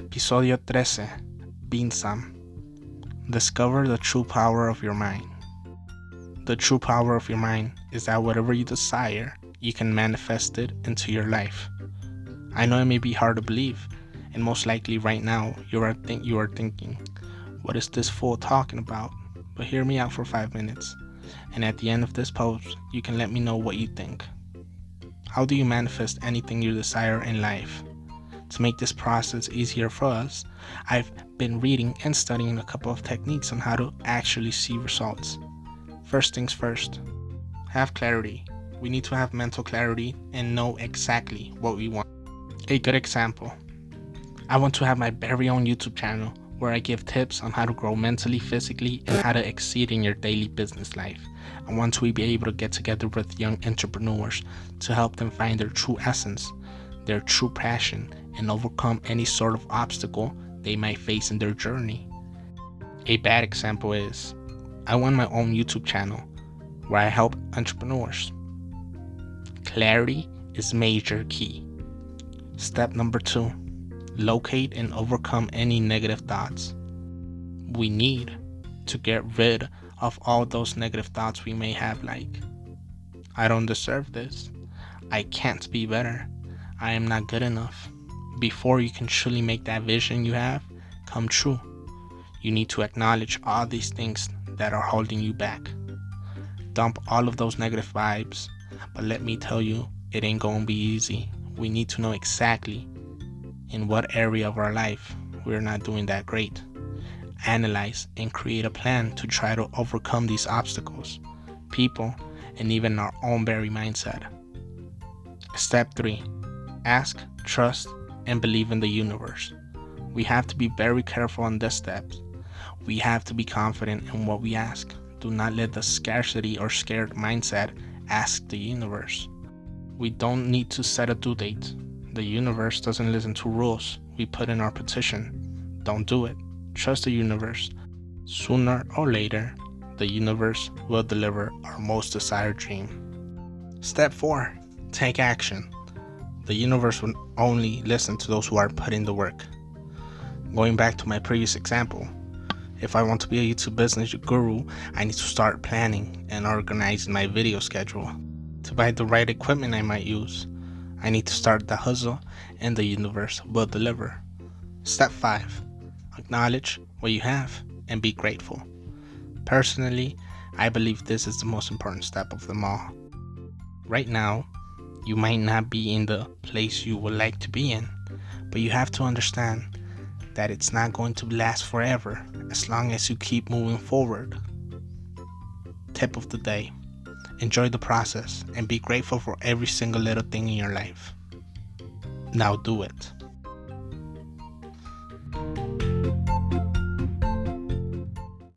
Episodio 13 Bean Some Discover the true power of your mind. The true power of your mind is that whatever you desire, you can manifest it into your life. I know it may be hard to believe, and most likely right now you are you are thinking, what is this fool talking about? But hear me out for 5 minutes, and at the end of this post, you can let me know what you think. How do you manifest anything you desire in life? To make this process easier for us, I've been reading and studying a couple of techniques on how to actually see results. First things first, have clarity. We need to have mental clarity and know exactly what we want. A good example I want to have my very own YouTube channel where I give tips on how to grow mentally, physically, and how to exceed in your daily business life. I want to be able to get together with young entrepreneurs to help them find their true essence, their true passion, and overcome any sort of obstacle they might face in their journey. A bad example is I want my own YouTube channel where I help entrepreneurs. Clarity is major key. Step number 2. Locate and overcome any negative thoughts. We need to get rid of all those negative thoughts we may have like I don't deserve this. I can't be better. I am not good enough before you can truly make that vision you have come true, you need to acknowledge all these things that are holding you back. Dump all of those negative vibes, but let me tell you, it ain't gonna be easy. We need to know exactly in what area of our life we're not doing that great. Analyze and create a plan to try to overcome these obstacles, people, and even our own very mindset. Step 3 Ask, trust, and believe in the universe. We have to be very careful on this step. We have to be confident in what we ask. Do not let the scarcity or scared mindset ask the universe. We don't need to set a due date. The universe doesn't listen to rules we put in our petition. Don't do it. Trust the universe. Sooner or later, the universe will deliver our most desired dream. Step 4 Take action the universe will only listen to those who are putting the work. Going back to my previous example, if I want to be a YouTube business guru, I need to start planning and organizing my video schedule. To buy the right equipment I might use, I need to start the hustle and the universe will deliver. Step 5 Acknowledge what you have and be grateful. Personally, I believe this is the most important step of them all. Right now, you might not be in the place you would like to be in, but you have to understand that it's not going to last forever as long as you keep moving forward. Tip of the day enjoy the process and be grateful for every single little thing in your life. Now do it.